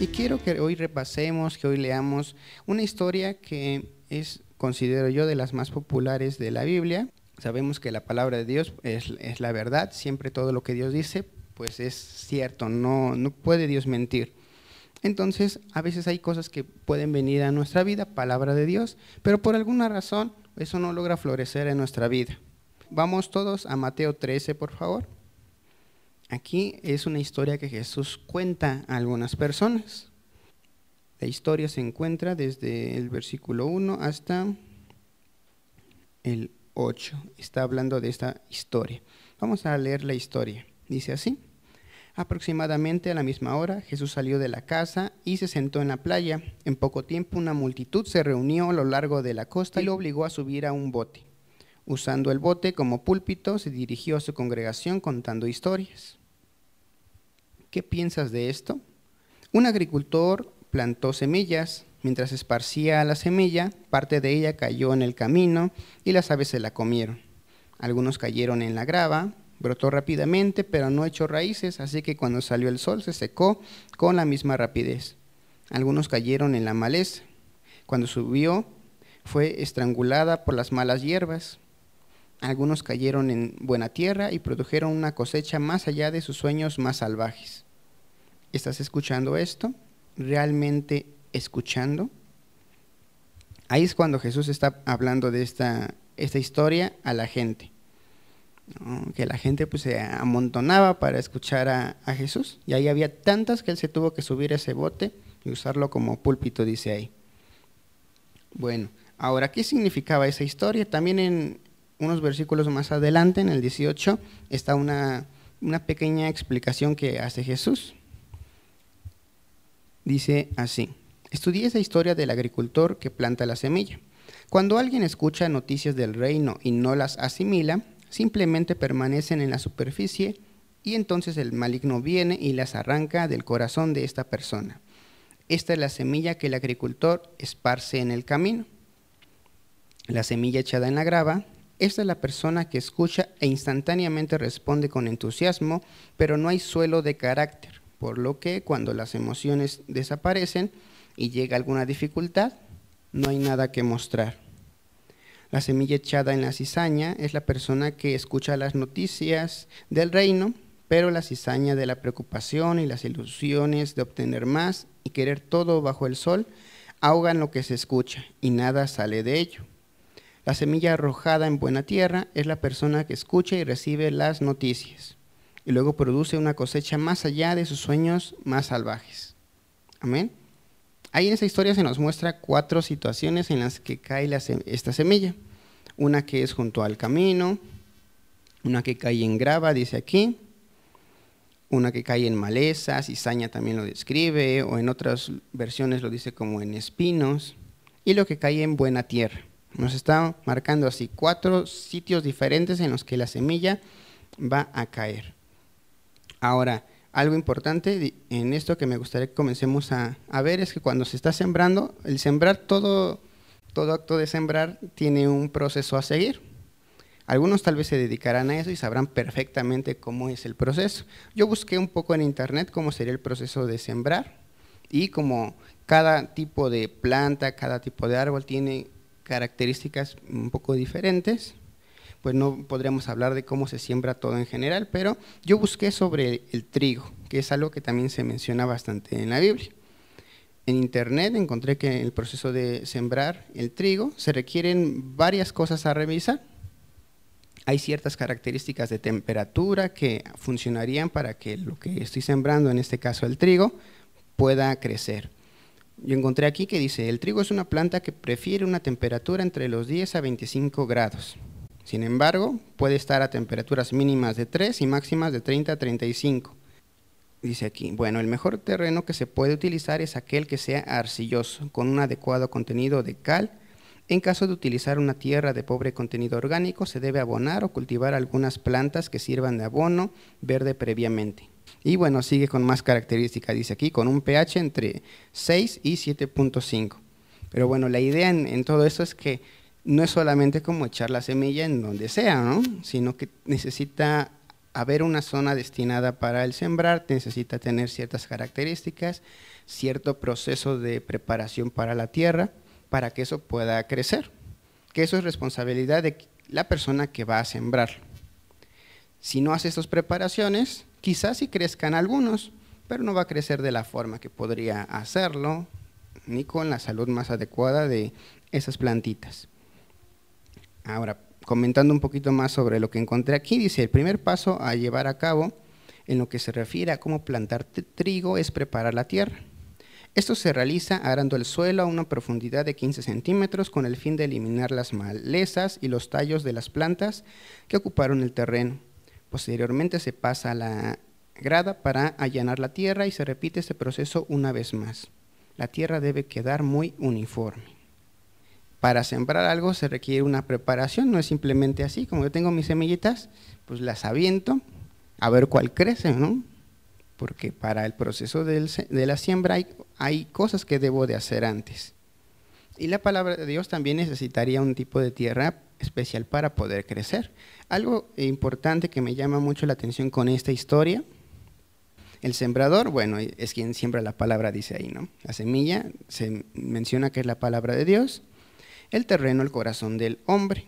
Y quiero que hoy repasemos, que hoy leamos una historia que es, considero yo, de las más populares de la Biblia. Sabemos que la palabra de Dios es, es la verdad, siempre todo lo que Dios dice, pues es cierto, no, no puede Dios mentir. Entonces, a veces hay cosas que pueden venir a nuestra vida, palabra de Dios, pero por alguna razón eso no logra florecer en nuestra vida. Vamos todos a Mateo 13, por favor. Aquí es una historia que Jesús cuenta a algunas personas. La historia se encuentra desde el versículo 1 hasta el 8. Está hablando de esta historia. Vamos a leer la historia. Dice así. Aproximadamente a la misma hora, Jesús salió de la casa y se sentó en la playa. En poco tiempo una multitud se reunió a lo largo de la costa y lo obligó a subir a un bote. Usando el bote como púlpito, se dirigió a su congregación contando historias. ¿Qué piensas de esto? Un agricultor plantó semillas. Mientras esparcía la semilla, parte de ella cayó en el camino y las aves se la comieron. Algunos cayeron en la grava, brotó rápidamente, pero no echó raíces, así que cuando salió el sol se secó con la misma rapidez. Algunos cayeron en la maleza. Cuando subió, fue estrangulada por las malas hierbas. Algunos cayeron en buena tierra y produjeron una cosecha más allá de sus sueños más salvajes. ¿Estás escuchando esto? ¿Realmente escuchando? Ahí es cuando Jesús está hablando de esta, esta historia a la gente. Que la gente pues se amontonaba para escuchar a, a Jesús. Y ahí había tantas que él se tuvo que subir a ese bote y usarlo como púlpito, dice ahí. Bueno, ahora, ¿qué significaba esa historia? También en, unos versículos más adelante, en el 18, está una, una pequeña explicación que hace Jesús. Dice así, estudié esa historia del agricultor que planta la semilla. Cuando alguien escucha noticias del reino y no las asimila, simplemente permanecen en la superficie y entonces el maligno viene y las arranca del corazón de esta persona. Esta es la semilla que el agricultor esparce en el camino. La semilla echada en la grava esta es la persona que escucha e instantáneamente responde con entusiasmo, pero no hay suelo de carácter, por lo que cuando las emociones desaparecen y llega alguna dificultad, no hay nada que mostrar. La semilla echada en la cizaña es la persona que escucha las noticias del reino, pero la cizaña de la preocupación y las ilusiones de obtener más y querer todo bajo el sol ahogan lo que se escucha y nada sale de ello. La semilla arrojada en buena tierra es la persona que escucha y recibe las noticias y luego produce una cosecha más allá de sus sueños más salvajes. Amén. Ahí en esa historia se nos muestra cuatro situaciones en las que cae esta semilla. Una que es junto al camino, una que cae en grava, dice aquí, una que cae en maleza, cizaña también lo describe, o en otras versiones lo dice como en espinos, y lo que cae en buena tierra. Nos está marcando así cuatro sitios diferentes en los que la semilla va a caer. Ahora, algo importante en esto que me gustaría que comencemos a, ver es que cuando se está sembrando, el sembrar todo, todo acto de sembrar tiene un proceso a seguir. Algunos tal vez se dedicarán a eso y sabrán perfectamente cómo es el proceso. Yo busqué un poco en internet cómo sería el proceso de sembrar y como cada tipo de planta, cada tipo de árbol tiene características un poco diferentes, pues no podríamos hablar de cómo se siembra todo en general, pero yo busqué sobre el trigo, que es algo que también se menciona bastante en la Biblia. En internet encontré que en el proceso de sembrar el trigo se requieren varias cosas a revisar. Hay ciertas características de temperatura que funcionarían para que lo que estoy sembrando, en este caso el trigo, pueda crecer. Yo encontré aquí que dice, el trigo es una planta que prefiere una temperatura entre los 10 a 25 grados. Sin embargo, puede estar a temperaturas mínimas de 3 y máximas de 30 a 35. Dice aquí, bueno, el mejor terreno que se puede utilizar es aquel que sea arcilloso, con un adecuado contenido de cal. En caso de utilizar una tierra de pobre contenido orgánico, se debe abonar o cultivar algunas plantas que sirvan de abono verde previamente. Y bueno, sigue con más características, dice aquí, con un pH entre 6 y 7.5. Pero bueno, la idea en, todo esto es que no es solamente como echar la semilla en donde sea, ¿no? sino que necesita haber una zona destinada para el sembrar necesita tener ciertas características, cierto proceso de preparación para la tierra, para que eso pueda crecer. Que eso es responsabilidad de la persona que va a sembrar. Si no hace estas preparaciones, quizás sí crezcan algunos, pero no va a crecer de la forma que podría hacerlo, ni con la salud más adecuada de esas plantitas. Ahora, comentando un poquito más sobre lo que encontré aquí, dice, el primer paso a llevar a cabo en lo que se refiere a cómo plantar trigo es preparar la tierra. Esto se realiza arando el suelo a una profundidad de 15 centímetros con el fin de eliminar las malezas y los tallos de las plantas que ocuparon el terreno. Posteriormente se pasa a la grada para allanar la tierra y se repite este proceso una vez más. La tierra debe quedar muy uniforme. Para sembrar algo se requiere una preparación, no es simplemente así, como yo tengo mis semillitas, pues las aviento a ver cuál crece, ¿no? Porque para el proceso de la siembra hay, hay cosas que debo de hacer antes. Y la palabra de Dios también necesitaría un tipo de tierra especial para poder crecer. Algo importante que me llama mucho la atención con esta historia el sembrador, bueno, es quien siembra la palabra, dice ahí, ¿no? La semilla se menciona que es la palabra de Dios, el terreno, el corazón del hombre.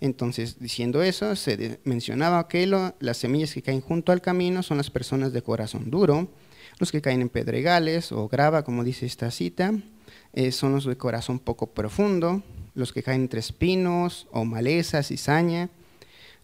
Entonces, diciendo eso, se mencionaba que las semillas que caen junto al camino son las personas de corazón duro, los que caen en pedregales o grava, como dice esta cita, eh, son los de corazón poco profundo, los que caen entre espinos o malezas, cizaña,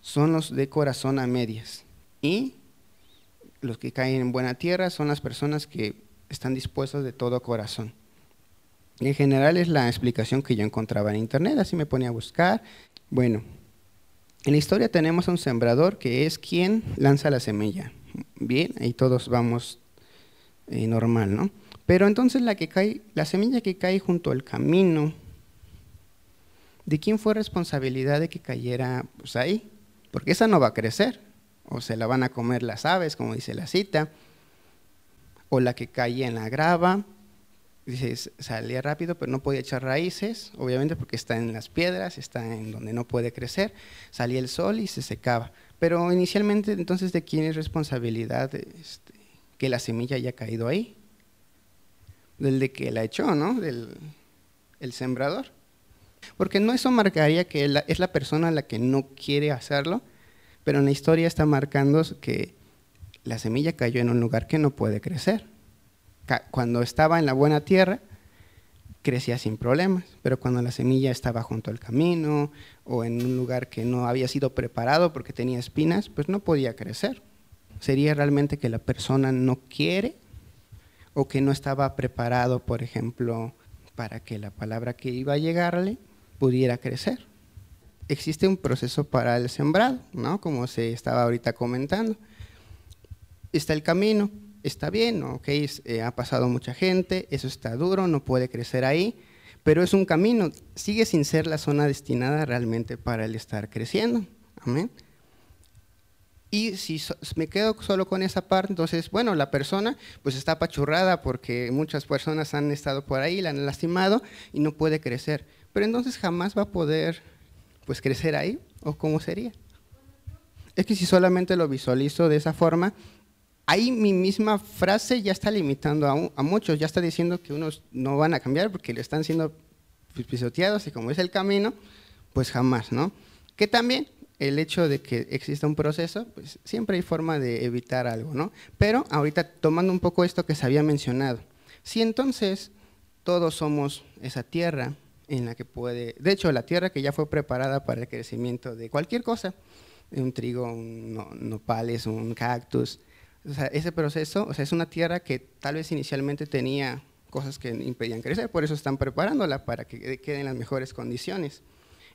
son los de corazón a medias. Y los que caen en buena tierra son las personas que están dispuestos de todo corazón. En general es la explicación que yo encontraba en internet, así me ponía a buscar. Bueno, en la historia tenemos a un sembrador que es quien lanza la semilla. Bien, ahí todos vamos eh, normal, ¿no? Pero entonces la que cae, la semilla que cae junto al camino, ¿de quién fue responsabilidad de que cayera pues, ahí? Porque esa no va a crecer o se la van a comer las aves, como dice la cita, o la que caía en la grava, dice, salía rápido, pero no podía echar raíces, obviamente porque está en las piedras, está en donde no puede crecer, salía el sol y se secaba. Pero inicialmente, entonces, ¿de quién es responsabilidad este, que la semilla haya caído ahí? Del de que la echó, ¿no? Del el sembrador. Porque no eso marcaría que es la persona la que no quiere hacerlo, pero en la historia está marcando que la semilla cayó en un lugar que no puede crecer. Cuando estaba en la buena tierra, crecía sin problemas, pero cuando la semilla estaba junto al camino o en un lugar que no había sido preparado porque tenía espinas, pues no podía crecer. Sería realmente que la persona no quiere o que no estaba preparado, por ejemplo, para que la palabra que iba a llegarle pudiera crecer existe un proceso para el sembrado, ¿no? Como se estaba ahorita comentando. Está el camino, está bien, ¿ok? Eh, ha pasado mucha gente, eso está duro, no puede crecer ahí, pero es un camino, sigue sin ser la zona destinada realmente para el estar creciendo. Amén. Y si me quedo solo con esa parte, entonces, bueno, la persona pues está apachurrada porque muchas personas han estado por ahí, la han lastimado y no puede crecer. Pero entonces jamás va a poder pues crecer ahí o cómo sería. Es que si solamente lo visualizo de esa forma, ahí mi misma frase ya está limitando a, muchos, ya está diciendo que unos no van a cambiar porque le están siendo pisoteados y como es el camino, pues jamás, ¿no? Que también el hecho de que exista un proceso, pues siempre hay forma de evitar algo, ¿no? Pero ahorita tomando un poco esto que se había mencionado, si entonces todos somos esa tierra, en la que puede, de hecho la tierra que ya fue preparada para el crecimiento de cualquier cosa, un trigo, un nopales, un cactus, o sea, ese proceso, o sea, es una tierra que tal vez inicialmente tenía cosas que impedían crecer, por eso están preparándola para que quede en las mejores condiciones.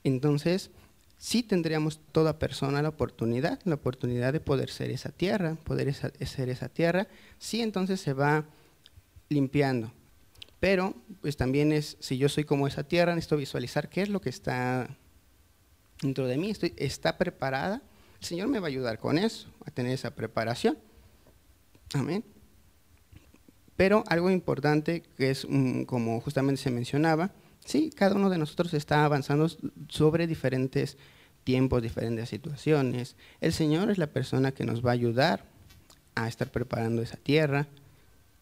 Entonces, sí tendríamos toda persona la oportunidad, la oportunidad de poder ser esa tierra, poder ser esa tierra, sí entonces se va limpiando, pero pues también es, si yo soy como esa tierra, necesito visualizar qué es lo que está dentro de mí, estoy, está preparada. El Señor me va a ayudar con eso, a tener esa preparación. Amén. Pero algo importante que es, como justamente se mencionaba, sí, cada uno de nosotros está avanzando sobre diferentes tiempos, diferentes situaciones. El Señor es la persona que nos va a ayudar a estar preparando esa tierra.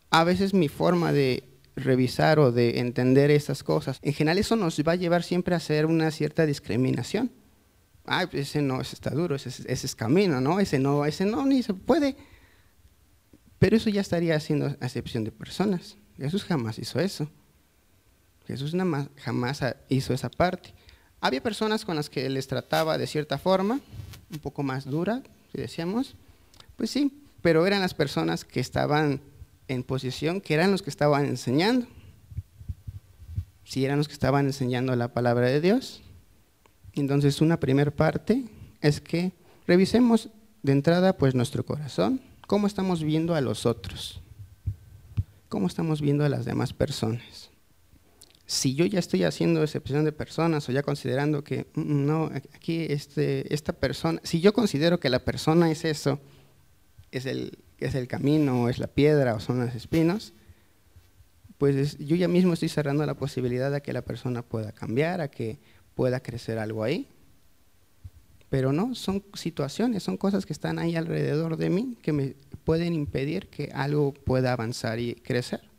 A veces mi forma de revisar o de entender estas cosas, en general eso nos va a llevar siempre a hacer una cierta discriminación. Pues ese no, ese está duro, ese, ese es camino, ¿no? Ese no, ese no, ni se puede. Pero eso ya estaría haciendo acepción de personas. Jesús jamás hizo eso. Jesús jamás hizo esa parte. Había personas con las que les trataba de cierta forma, un poco más dura, si decíamos, pues sí, pero eran las personas que estaban en posición, que eran los que estaban enseñando. Si eran los que estaban enseñando la palabra de Dios. Entonces, una primera parte es que revisemos de entrada pues nuestro corazón, cómo estamos viendo a los otros, cómo estamos viendo a las demás personas si yo ya estoy haciendo excepción de personas o ya considerando que mm, no, aquí este, esta persona, si yo considero que la persona es eso, es el, es el camino, o es la piedra, o son las espinos, pues yo ya mismo estoy cerrando la posibilidad de que la persona pueda cambiar, a que pueda crecer algo ahí. Pero no, son situaciones, son cosas que están ahí alrededor de mí que me pueden impedir que algo pueda avanzar y crecer.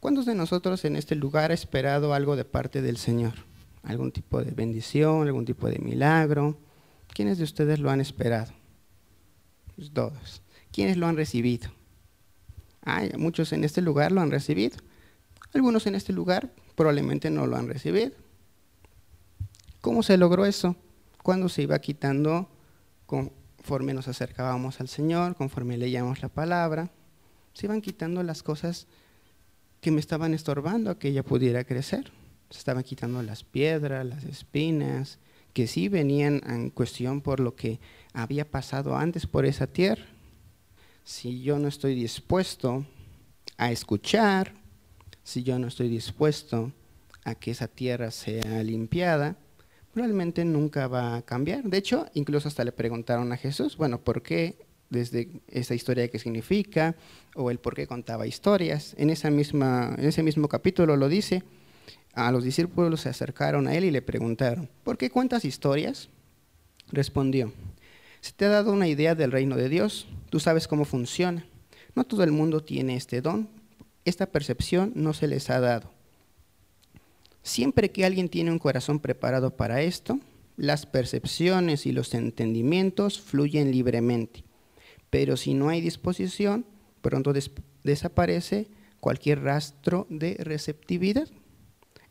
¿Cuántos de nosotros en este lugar ha esperado algo de parte del Señor? ¿Algún tipo de bendición, algún tipo de milagro? ¿Quiénes de ustedes lo han esperado? Pues todos. ¿Quiénes lo han recibido? Ay, muchos en este lugar lo han recibido. Algunos en este lugar probablemente no lo han recibido. ¿Cómo se logró eso? Cuando se iba quitando conforme nos acercábamos al Señor, conforme leíamos la palabra, se iban quitando las cosas que me estaban estorbando a que ella pudiera crecer. Se estaban quitando las piedras, las espinas, que sí venían en cuestión por lo que había pasado antes por esa tierra. Si yo no estoy dispuesto a escuchar, si yo no estoy dispuesto a que esa tierra sea limpiada, probablemente nunca va a cambiar. De hecho, incluso hasta le preguntaron a Jesús, bueno, ¿por qué desde esa historia qué significa o el por qué contaba historias. En, esa misma, en ese mismo capítulo lo dice, a los discípulos se acercaron a él y le preguntaron, ¿por qué cuentas historias? Respondió, se te ha dado una idea del reino de Dios, tú sabes cómo funciona. No todo el mundo tiene este don, esta percepción no se les ha dado. Siempre que alguien tiene un corazón preparado para esto, las percepciones y los entendimientos fluyen libremente. Pero si no hay disposición, pronto desaparece cualquier rastro de receptividad.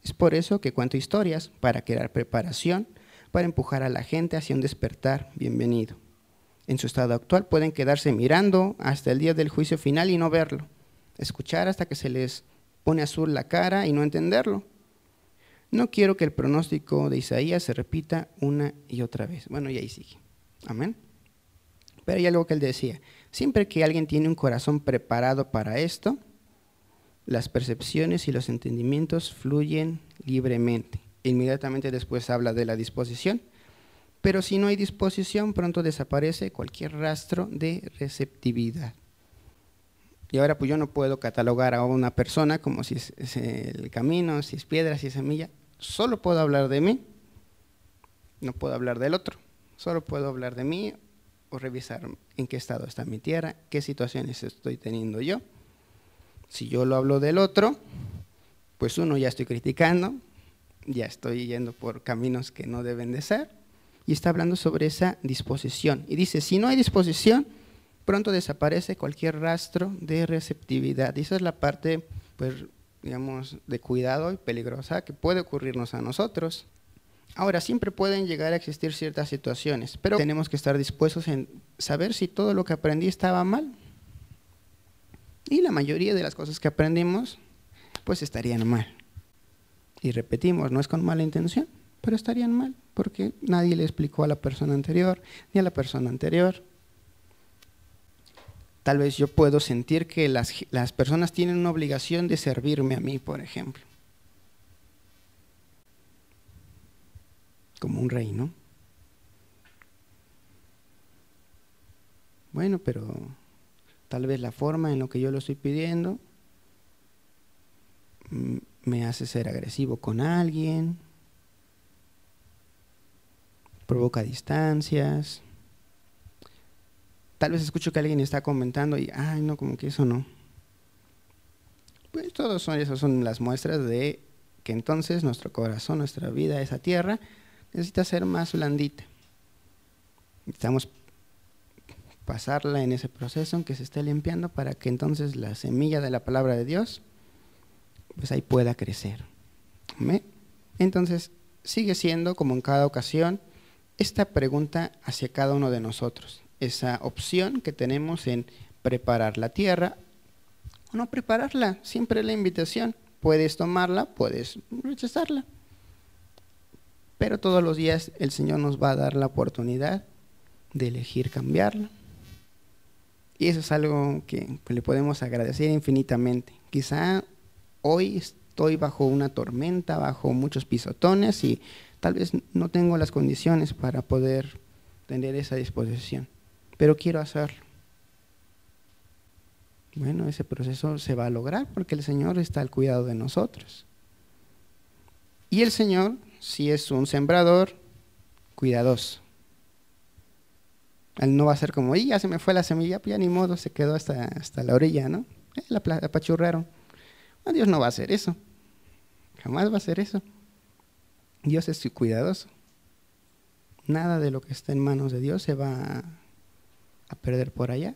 Es por eso que cuento historias, para crear preparación, para empujar a la gente hacia un despertar bienvenido. En su estado actual pueden quedarse mirando hasta el día del juicio final y no verlo, escuchar hasta que se les pone azul la cara y no entenderlo. No quiero que el pronóstico de Isaías se repita una y otra vez. Bueno, y ahí sigue. Amén. Pero hay algo que él decía, siempre que alguien tiene un corazón preparado para esto, las percepciones y los entendimientos fluyen libremente. Inmediatamente después habla de la disposición, pero si no hay disposición, pronto desaparece cualquier rastro de receptividad. Y ahora pues yo no puedo catalogar a una persona como si es, el camino, si es piedra, si es semilla. Solo puedo hablar de mí, no puedo hablar del otro. Solo puedo hablar de mí o revisar en qué estado está mi tierra, qué situaciones estoy teniendo yo. Si yo lo hablo del otro, pues uno ya estoy criticando, ya estoy yendo por caminos que no deben de ser, y está hablando sobre esa disposición. Y dice, si no hay disposición, pronto desaparece cualquier rastro de receptividad. Esa es la parte, pues, digamos, de cuidado y peligrosa que puede ocurrirnos a nosotros. Ahora, siempre pueden llegar a existir ciertas situaciones, pero tenemos que estar dispuestos en saber si todo lo que aprendí estaba mal. Y la mayoría de las cosas que aprendimos, pues estarían mal. Y repetimos, no es con mala intención, pero estarían mal, porque nadie le explicó a la persona anterior, ni a la persona anterior. Tal vez yo puedo sentir que las, las personas tienen una obligación de servirme a mí, por ejemplo. Como un rey, ¿no? Bueno, pero tal vez la forma en lo que yo lo estoy pidiendo me hace ser agresivo con alguien. provoca distancias. Tal vez escucho que alguien está comentando y, ay, no, como que eso no. Pues todos son, esas son las muestras de que entonces nuestro corazón, nuestra vida, esa tierra, necesita ser más blandita. Necesitamos pasarla en ese proceso en que se esté limpiando para que entonces la semilla de la palabra de Dios, pues ahí pueda crecer. Entonces, sigue siendo, como en cada ocasión, esta pregunta hacia cada uno de nosotros, esa opción que tenemos en preparar la tierra o no prepararla, siempre la invitación. Puedes tomarla, puedes rechazarla. Pero todos los días el Señor nos va a dar la oportunidad de elegir cambiarla. Y eso es algo que le podemos agradecer infinitamente. Quizá hoy estoy bajo una tormenta, bajo muchos pisotones y tal vez no tengo las condiciones para poder tener esa disposición, pero quiero hacerlo. Bueno, ese proceso se va a lograr porque el Señor está al cuidado de nosotros. Y el Señor, si es un sembrador, cuidadoso. Él no va a ser como, y ya se me fue la semilla, pues ya ni modo, se quedó hasta, hasta la orilla, ¿no? Eh, la apachurraron. Dios no va a hacer eso. Jamás va a hacer eso. Dios es cuidadoso. Nada de lo que está en manos de Dios se va a perder por allá.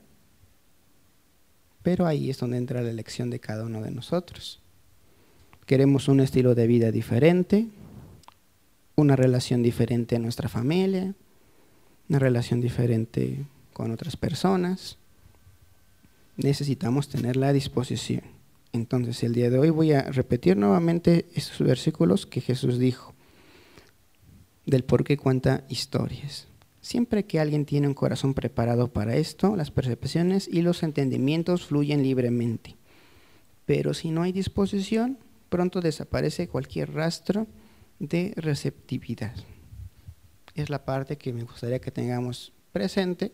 Pero ahí es donde entra la elección de cada uno de nosotros. Queremos un estilo de vida diferente, una relación diferente a nuestra familia, una relación diferente con otras personas. Necesitamos tener la disposición. Entonces el día de hoy voy a repetir nuevamente estos versículos que Jesús dijo del por qué cuenta historias. Siempre que alguien tiene un corazón preparado para esto, las percepciones y los entendimientos fluyen libremente. Pero si no hay disposición, pronto desaparece cualquier rastro de receptividad. Es la parte que me gustaría que tengamos presente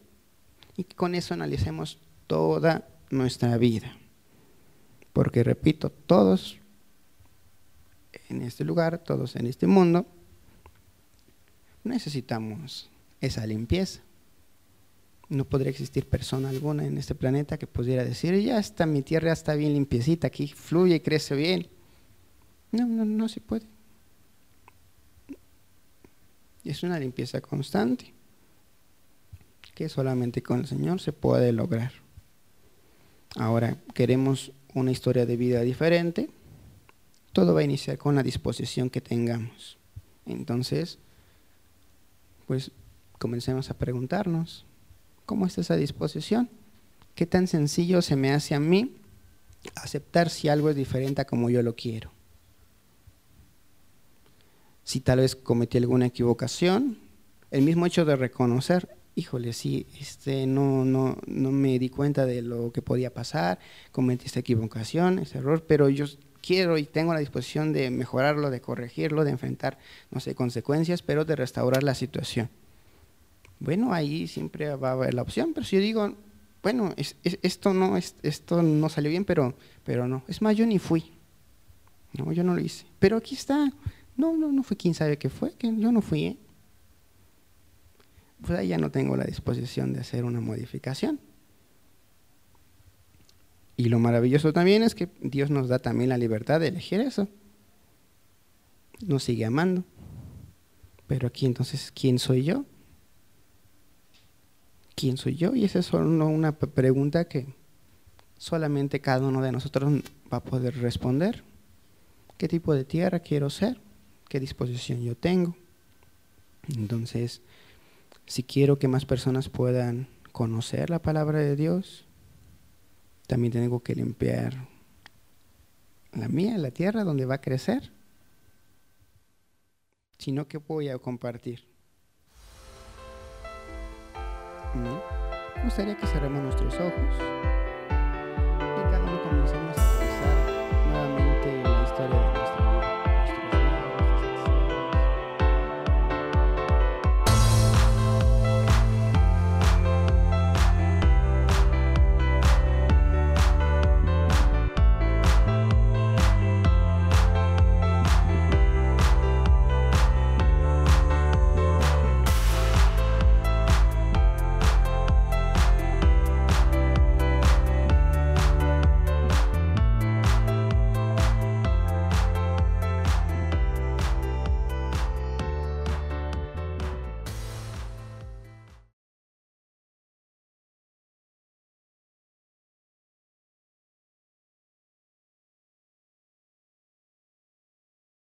y que con eso analicemos toda nuestra vida. Porque repito, todos en este lugar, todos en este mundo, necesitamos esa limpieza. No podría existir persona alguna en este planeta que pudiera decir, ya está, mi tierra está bien limpiecita, aquí fluye y crece bien. No, no, no se puede. Es una limpieza constante que solamente con el Señor se puede lograr. Ahora, queremos una historia de vida diferente, todo va a iniciar con la disposición que tengamos. Entonces, pues comencemos a preguntarnos, ¿cómo está esa disposición? ¿Qué tan sencillo se me hace a mí aceptar si algo es diferente a como yo lo quiero? Si tal vez cometí alguna equivocación, el mismo hecho de reconocer, híjole, sí, este, no, no, no me di cuenta de lo que podía pasar, cometí esta equivocación, ese error, pero yo quiero y tengo la disposición de mejorarlo, de corregirlo, de enfrentar, no sé, consecuencias, pero de restaurar la situación. Bueno, ahí siempre va a haber la opción, pero si yo digo, bueno, esto, no, esto no salió bien, pero, pero no, es más, yo ni fui, no, yo no lo hice, pero aquí está, no, no, no fue quién sabe qué fue, yo no fui, ¿eh? pues ahí ya no tengo la disposición de hacer una modificación. Y lo maravilloso también es que Dios nos da también la libertad de elegir eso. Nos sigue amando. Pero aquí entonces, ¿quién soy yo? ¿Quién soy yo? Y esa es solo una pregunta que solamente cada uno de nosotros va a poder responder. ¿Qué tipo de tierra quiero ser? ¿Qué disposición yo tengo? Entonces, si quiero que más personas puedan conocer la palabra de Dios, también tengo que limpiar la mía, la tierra donde va a crecer. Sino que voy a compartir. Me gustaría que cerremos nuestros ojos.